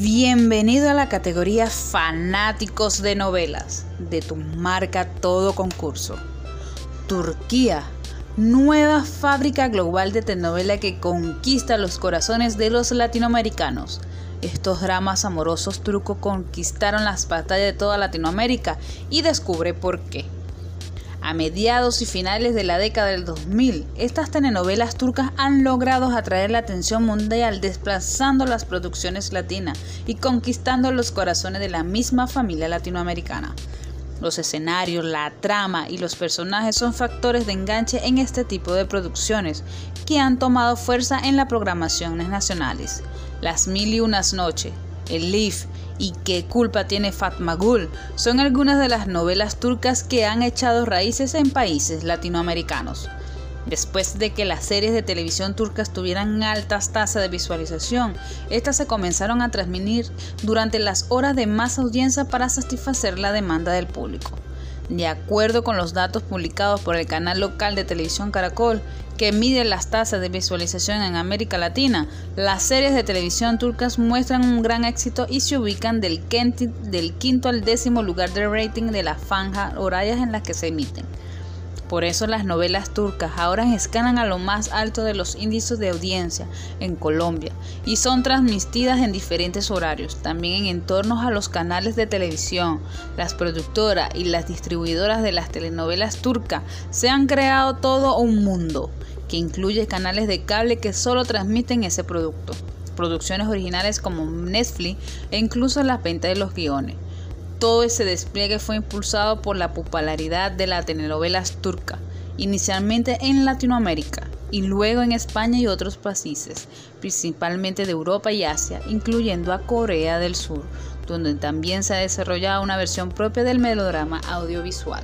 Bienvenido a la categoría Fanáticos de Novelas de tu marca Todo Concurso. Turquía, nueva fábrica global de telenovela que conquista los corazones de los latinoamericanos. Estos dramas amorosos turcos conquistaron las batallas de toda Latinoamérica y descubre por qué. A mediados y finales de la década del 2000, estas telenovelas turcas han logrado atraer la atención mundial desplazando las producciones latinas y conquistando los corazones de la misma familia latinoamericana. Los escenarios, la trama y los personajes son factores de enganche en este tipo de producciones que han tomado fuerza en las programaciones nacionales. Las Mil y Unas Noches, El Leaf y qué culpa tiene Fatma Gul son algunas de las novelas turcas que han echado raíces en países latinoamericanos. Después de que las series de televisión turcas tuvieran altas tasas de visualización, estas se comenzaron a transmitir durante las horas de más audiencia para satisfacer la demanda del público. De acuerdo con los datos publicados por el canal local de televisión Caracol, que mide las tasas de visualización en América Latina, las series de televisión turcas muestran un gran éxito y se ubican del, quinto al décimo lugar de rating de la franja horarias en las que se emiten. Por eso las novelas turcas ahora escalan a lo más alto de los índices de audiencia en Colombia y son transmitidas en diferentes horarios, también en entornos a los canales de televisión. Las productoras y las distribuidoras de las telenovelas turcas se han creado todo un mundo que incluye canales de cable que solo transmiten ese producto, producciones originales como Netflix e incluso las ventas de los guiones. Todo ese despliegue fue impulsado por la popularidad de las telenovelas turcas, inicialmente en Latinoamérica y luego en España y otros países, principalmente de Europa y Asia, incluyendo a Corea del Sur, donde también se ha desarrollado una versión propia del melodrama audiovisual.